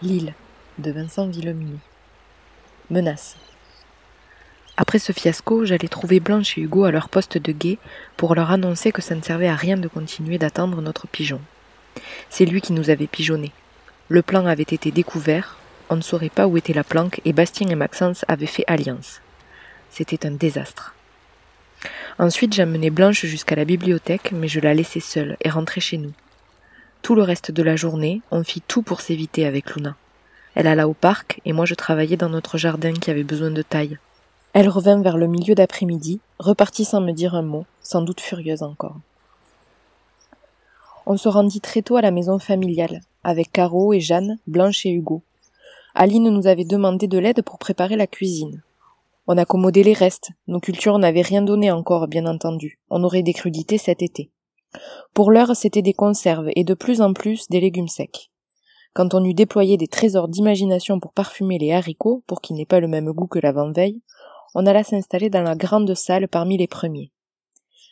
L'île de Vincent Villeminot. Menace. Après ce fiasco, j'allais trouver Blanche et Hugo à leur poste de guet pour leur annoncer que ça ne servait à rien de continuer d'attendre notre pigeon. C'est lui qui nous avait pigeonné. Le plan avait été découvert, on ne saurait pas où était la planque et Bastien et Maxence avaient fait alliance. C'était un désastre. Ensuite, j'amenai Blanche jusqu'à la bibliothèque, mais je la laissai seule et rentrai chez nous. Tout le reste de la journée, on fit tout pour s'éviter avec Luna. Elle alla au parc et moi je travaillais dans notre jardin qui avait besoin de taille. Elle revint vers le milieu d'après-midi, repartit sans me dire un mot, sans doute furieuse encore. On se rendit très tôt à la maison familiale, avec Caro et Jeanne, Blanche et Hugo. Aline nous avait demandé de l'aide pour préparer la cuisine. On accommodait les restes, nos cultures n'avaient rien donné encore, bien entendu. On aurait des crudités cet été. Pour l'heure, c'étaient des conserves et de plus en plus des légumes secs. Quand on eut déployé des trésors d'imagination pour parfumer les haricots, pour qu'ils n'aient pas le même goût que l'avant-veille, on alla s'installer dans la grande salle parmi les premiers.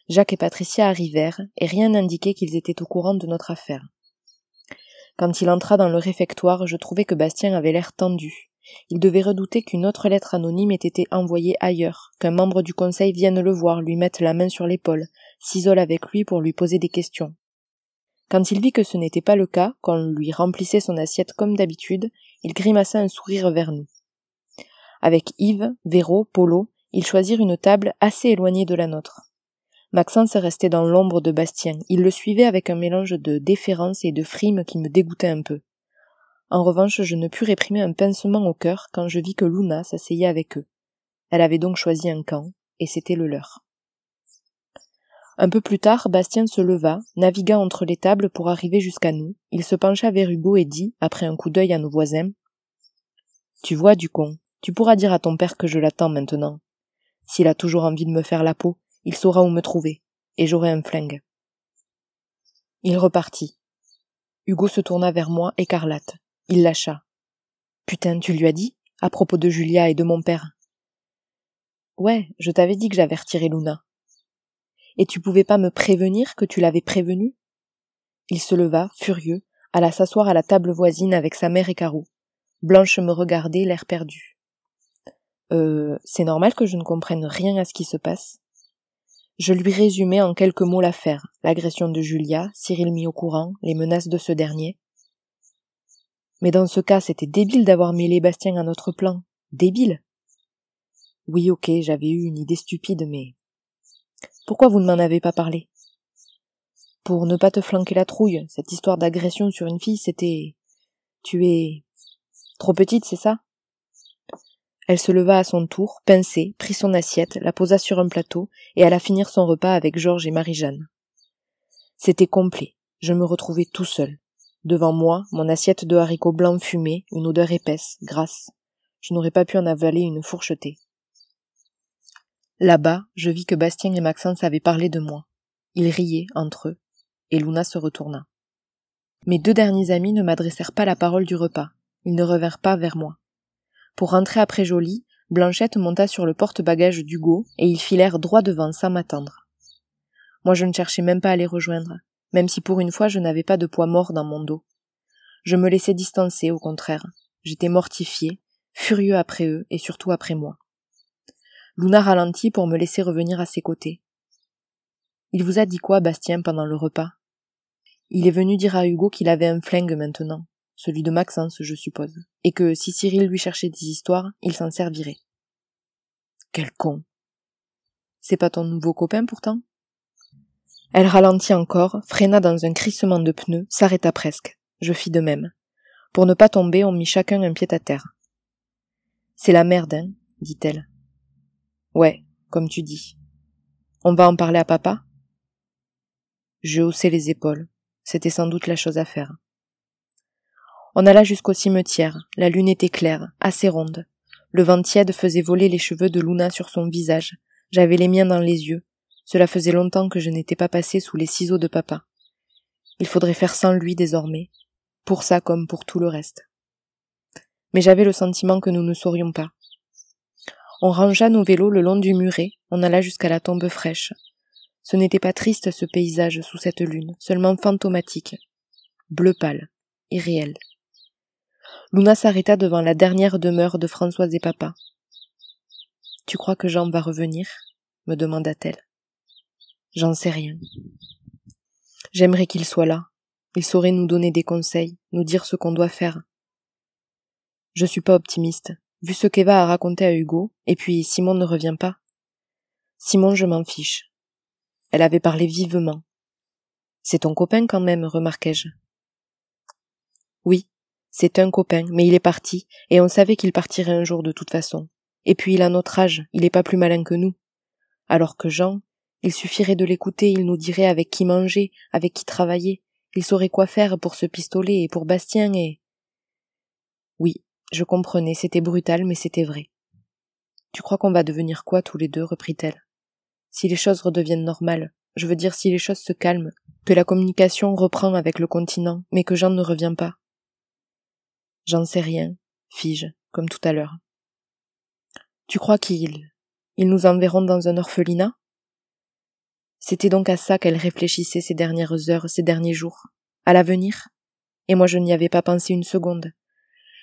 Jacques et Patricia arrivèrent, et rien n'indiquait qu'ils étaient au courant de notre affaire. Quand il entra dans le réfectoire, je trouvai que Bastien avait l'air tendu. Il devait redouter qu'une autre lettre anonyme ait été envoyée ailleurs, qu'un membre du conseil vienne le voir, lui mette la main sur l'épaule, s'isole avec lui pour lui poser des questions. Quand il vit que ce n'était pas le cas, qu'on lui remplissait son assiette comme d'habitude, il grimaça un sourire vers nous. Avec Yves, Véro, Polo, ils choisirent une table assez éloignée de la nôtre. Maxence restait dans l'ombre de Bastien. Il le suivait avec un mélange de déférence et de frime qui me dégoûtait un peu. En revanche, je ne pus réprimer un pincement au cœur quand je vis que Luna s'asseyait avec eux. Elle avait donc choisi un camp, et c'était le leur. Un peu plus tard, Bastien se leva, navigua entre les tables pour arriver jusqu'à nous. Il se pencha vers Hugo et dit, après un coup d'œil à nos voisins, Tu vois, du con, tu pourras dire à ton père que je l'attends maintenant. S'il a toujours envie de me faire la peau, il saura où me trouver, et j'aurai un flingue. Il repartit. Hugo se tourna vers moi, écarlate. Il lâcha. Putain, tu lui as dit, à propos de Julia et de mon père. Ouais, je t'avais dit que j'avais retiré Luna. Et tu pouvais pas me prévenir que tu l'avais prévenu? Il se leva, furieux, alla s'asseoir à la table voisine avec sa mère et Caro. Blanche me regardait, l'air perdu. Euh, c'est normal que je ne comprenne rien à ce qui se passe. Je lui résumai en quelques mots l'affaire, l'agression de Julia, Cyril mis au courant, les menaces de ce dernier. Mais dans ce cas, c'était débile d'avoir mêlé Bastien à notre plan. Débile. Oui, ok, j'avais eu une idée stupide, mais pourquoi vous ne m'en avez pas parlé? Pour ne pas te flanquer la trouille, cette histoire d'agression sur une fille, c'était... Tu es... trop petite, c'est ça? Elle se leva à son tour, pincée, prit son assiette, la posa sur un plateau, et alla finir son repas avec Georges et Marie-Jeanne. C'était complet. Je me retrouvais tout seul. Devant moi, mon assiette de haricots blancs fumés, une odeur épaisse, grasse. Je n'aurais pas pu en avaler une fourchetée. Là-bas, je vis que Bastien et Maxence avaient parlé de moi. Ils riaient entre eux, et Luna se retourna. Mes deux derniers amis ne m'adressèrent pas la parole du repas. Ils ne revinrent pas vers moi. Pour rentrer après Jolie, Blanchette monta sur le porte-bagages d'Hugo et ils filèrent droit devant sans m'attendre. Moi je ne cherchais même pas à les rejoindre, même si pour une fois je n'avais pas de poids mort dans mon dos. Je me laissais distancer, au contraire. J'étais mortifié, furieux après eux et surtout après moi. Luna ralentit pour me laisser revenir à ses côtés. Il vous a dit quoi, Bastien, pendant le repas? Il est venu dire à Hugo qu'il avait un flingue maintenant, celui de Maxence, je suppose, et que si Cyril lui cherchait des histoires, il s'en servirait. Quel con C'est pas ton nouveau copain pourtant? Elle ralentit encore, freina dans un crissement de pneus, s'arrêta presque. Je fis de même. Pour ne pas tomber, on mit chacun un pied à terre. C'est la merde, hein, dit-elle. Ouais, comme tu dis. On va en parler à papa? Je haussai les épaules. C'était sans doute la chose à faire. On alla jusqu'au cimetière. La lune était claire, assez ronde. Le vent tiède faisait voler les cheveux de Luna sur son visage. J'avais les miens dans les yeux. Cela faisait longtemps que je n'étais pas passé sous les ciseaux de papa. Il faudrait faire sans lui désormais, pour ça comme pour tout le reste. Mais j'avais le sentiment que nous ne saurions pas. On rangea nos vélos le long du muret, on alla jusqu'à la tombe fraîche. Ce n'était pas triste ce paysage sous cette lune, seulement fantomatique. Bleu pâle, irréel. Luna s'arrêta devant la dernière demeure de Françoise et papa. Tu crois que Jean va revenir? me demanda-t-elle. J'en sais rien. J'aimerais qu'il soit là. Il saurait nous donner des conseils, nous dire ce qu'on doit faire. Je suis pas optimiste, vu ce qu'Eva a raconté à Hugo, et puis Simon ne revient pas. Simon, je m'en fiche. Elle avait parlé vivement. C'est ton copain quand même, remarquai-je. Oui, c'est un copain, mais il est parti, et on savait qu'il partirait un jour de toute façon. Et puis il a notre âge, il est pas plus malin que nous. Alors que Jean, il suffirait de l'écouter, il nous dirait avec qui manger, avec qui travailler, il saurait quoi faire pour ce pistolet et pour Bastien et. Oui, je comprenais, c'était brutal, mais c'était vrai. Tu crois qu'on va devenir quoi tous les deux? reprit-elle. Si les choses redeviennent normales, je veux dire si les choses se calment, que la communication reprend avec le continent, mais que Jean ne revient pas. J'en sais rien, fis-je, comme tout à l'heure. Tu crois qu'ils ils nous enverront dans un orphelinat? C'était donc à ça qu'elle réfléchissait ces dernières heures, ces derniers jours, à l'avenir? Et moi je n'y avais pas pensé une seconde.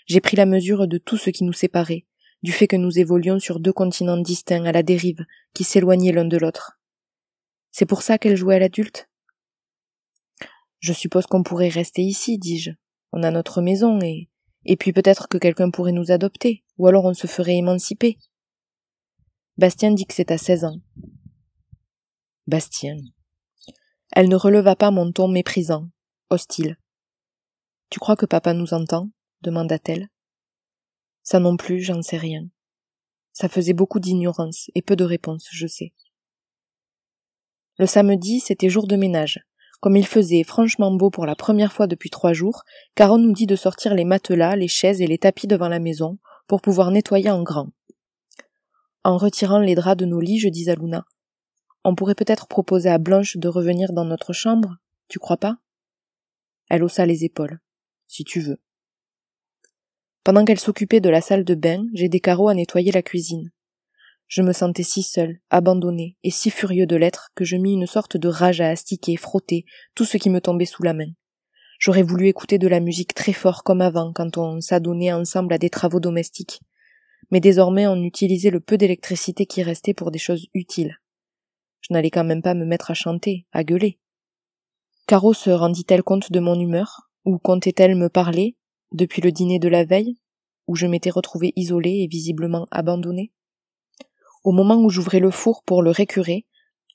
J'ai pris la mesure de tout ce qui nous séparait, du fait que nous évoluions sur deux continents distincts à la dérive, qui s'éloignaient l'un de l'autre. C'est pour ça qu'elle jouait à l'adulte? Je suppose qu'on pourrait rester ici, dis-je. On a notre maison et et puis peut-être que quelqu'un pourrait nous adopter, ou alors on se ferait émanciper. Bastien dit que c'est à seize ans. Bastien. Elle ne releva pas mon ton méprisant, hostile. Tu crois que papa nous entend? demanda-t-elle. Ça non plus, j'en sais rien. Ça faisait beaucoup d'ignorance et peu de réponses, je sais. Le samedi, c'était jour de ménage. Comme il faisait franchement beau pour la première fois depuis trois jours, Caron nous dit de sortir les matelas, les chaises et les tapis devant la maison pour pouvoir nettoyer en grand. En retirant les draps de nos lits, je dis à Luna On pourrait peut-être proposer à Blanche de revenir dans notre chambre, tu crois pas? Elle haussa les épaules. Si tu veux. Pendant qu'elle s'occupait de la salle de bain, j'ai des carreaux à nettoyer la cuisine. Je me sentais si seul, abandonné et si furieux de l'être que je mis une sorte de rage à astiquer, frotter tout ce qui me tombait sous la main. J'aurais voulu écouter de la musique très fort comme avant quand on s'adonnait ensemble à des travaux domestiques. Mais désormais on utilisait le peu d'électricité qui restait pour des choses utiles. Je n'allais quand même pas me mettre à chanter, à gueuler. Caro se rendit-elle compte de mon humeur, ou comptait-elle me parler, depuis le dîner de la veille, où je m'étais retrouvé isolé et visiblement abandonné au moment où j'ouvrais le four pour le récurer,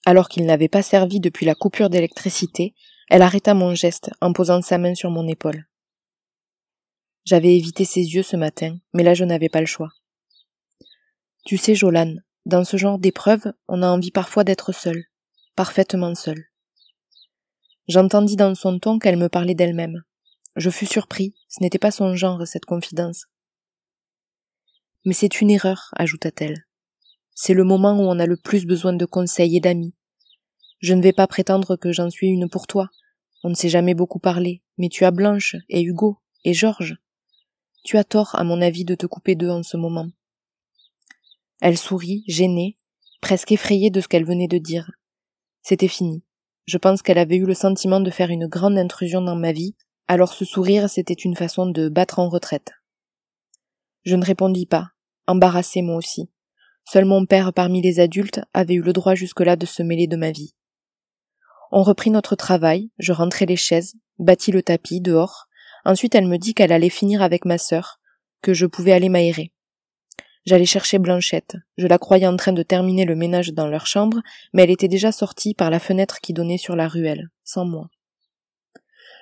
alors qu'il n'avait pas servi depuis la coupure d'électricité, elle arrêta mon geste en posant sa main sur mon épaule. J'avais évité ses yeux ce matin, mais là je n'avais pas le choix. Tu sais, Jolan, dans ce genre d'épreuve, on a envie parfois d'être seul, parfaitement seul. J'entendis dans son ton qu'elle me parlait d'elle-même. Je fus surpris, ce n'était pas son genre, cette confidence. Mais c'est une erreur, ajouta-t-elle. C'est le moment où on a le plus besoin de conseils et d'amis. Je ne vais pas prétendre que j'en suis une pour toi. On ne s'est jamais beaucoup parlé, mais tu as Blanche et Hugo et Georges. Tu as tort, à mon avis, de te couper d'eux en ce moment. Elle sourit, gênée, presque effrayée de ce qu'elle venait de dire. C'était fini. Je pense qu'elle avait eu le sentiment de faire une grande intrusion dans ma vie, alors ce sourire c'était une façon de battre en retraite. Je ne répondis pas, embarrassée moi aussi. Seul mon père parmi les adultes avait eu le droit jusque-là de se mêler de ma vie. On reprit notre travail, je rentrai les chaises, bâtis le tapis dehors. Ensuite elle me dit qu'elle allait finir avec ma sœur, que je pouvais aller m'aérer. J'allais chercher Blanchette. Je la croyais en train de terminer le ménage dans leur chambre, mais elle était déjà sortie par la fenêtre qui donnait sur la ruelle, sans moi.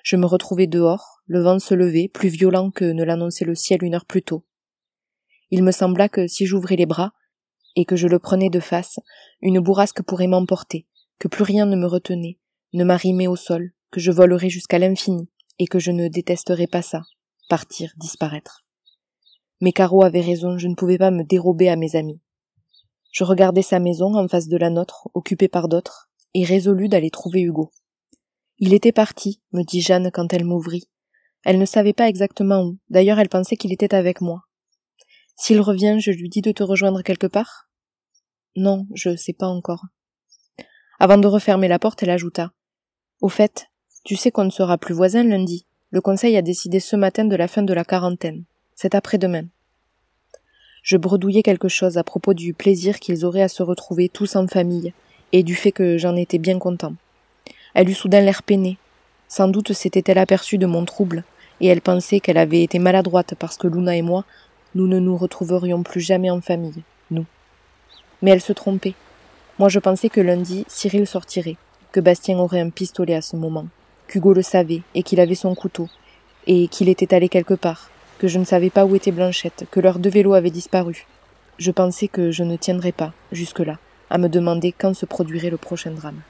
Je me retrouvais dehors, le vent se levait, plus violent que ne l'annonçait le ciel une heure plus tôt. Il me sembla que si j'ouvrais les bras, et que je le prenais de face, une bourrasque pourrait m'emporter, que plus rien ne me retenait, ne m'arrimait au sol, que je volerais jusqu'à l'infini, et que je ne détesterais pas ça, partir, disparaître. Mais Caro avait raison, je ne pouvais pas me dérober à mes amis. Je regardais sa maison en face de la nôtre, occupée par d'autres, et résolus d'aller trouver Hugo. Il était parti, me dit Jeanne quand elle m'ouvrit. Elle ne savait pas exactement où, d'ailleurs elle pensait qu'il était avec moi. S'il revient, je lui dis de te rejoindre quelque part? Non, je sais pas encore. Avant de refermer la porte, elle ajouta. Au fait, tu sais qu'on ne sera plus voisins lundi. Le conseil a décidé ce matin de la fin de la quarantaine. C'est après-demain. Je bredouillais quelque chose à propos du plaisir qu'ils auraient à se retrouver tous en famille, et du fait que j'en étais bien content. Elle eut soudain l'air peinée. Sans doute s'était-elle aperçue de mon trouble, et elle pensait qu'elle avait été maladroite parce que Luna et moi, nous ne nous retrouverions plus jamais en famille, nous. Mais elle se trompait. Moi je pensais que lundi, Cyril sortirait, que Bastien aurait un pistolet à ce moment, qu'Hugo le savait, et qu'il avait son couteau, et qu'il était allé quelque part, que je ne savais pas où était Blanchette, que leurs deux vélos avaient disparu. Je pensais que je ne tiendrais pas, jusque-là, à me demander quand se produirait le prochain drame.